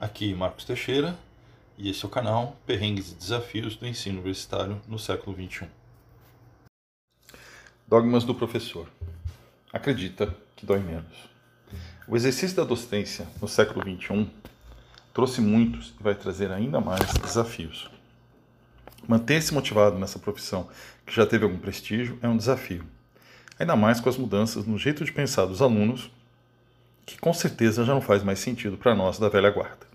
Aqui Marcos Teixeira e esse é o canal Perrengues e Desafios do Ensino Universitário no século XXI. Dogmas do professor. Acredita que dói menos. O exercício da docência no século XXI trouxe muitos e vai trazer ainda mais desafios. Manter-se motivado nessa profissão que já teve algum prestígio é um desafio, ainda mais com as mudanças no jeito de pensar dos alunos, que com certeza já não faz mais sentido para nós da velha guarda.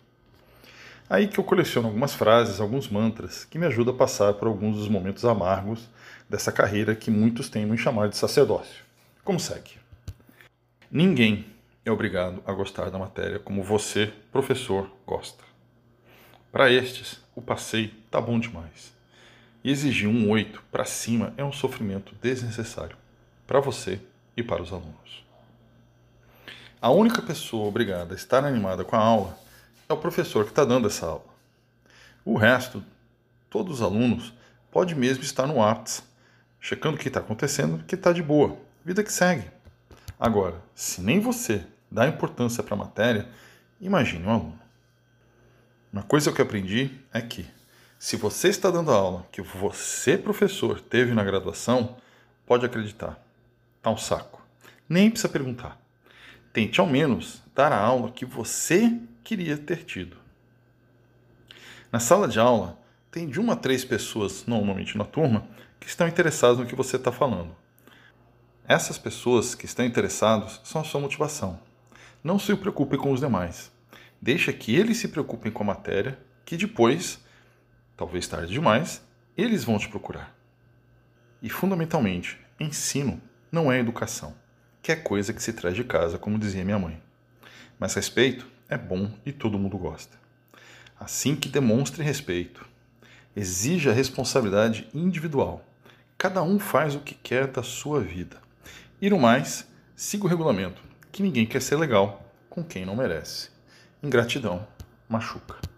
Aí que eu coleciono algumas frases, alguns mantras que me ajudam a passar por alguns dos momentos amargos dessa carreira que muitos temem chamar de sacerdócio. Como segue? Ninguém é obrigado a gostar da matéria como você, professor, gosta. Para estes, o passeio tá bom demais. E exigir um 8 para cima é um sofrimento desnecessário para você e para os alunos. A única pessoa obrigada a estar animada com a aula é o professor que está dando essa aula. O resto, todos os alunos, pode mesmo estar no WhatsApp, checando o que está acontecendo, que está de boa, vida que segue. Agora, se nem você dá importância para a matéria, imagine um aluno. Uma coisa que eu aprendi é que, se você está dando a aula que você, professor, teve na graduação, pode acreditar. Tá um saco. Nem precisa perguntar. Tente ao menos dar a aula que você queria ter tido. Na sala de aula, tem de uma a três pessoas, normalmente na turma, que estão interessadas no que você está falando. Essas pessoas que estão interessadas são a sua motivação. Não se preocupe com os demais. Deixa que eles se preocupem com a matéria, que depois, talvez tarde demais, eles vão te procurar. E fundamentalmente, ensino não é educação, que é coisa que se traz de casa, como dizia minha mãe. Mas respeito é bom e todo mundo gosta. Assim que demonstre respeito, exija responsabilidade individual. Cada um faz o que quer da sua vida. E no mais, siga o regulamento, que ninguém quer ser legal com quem não merece. Ingratidão machuca.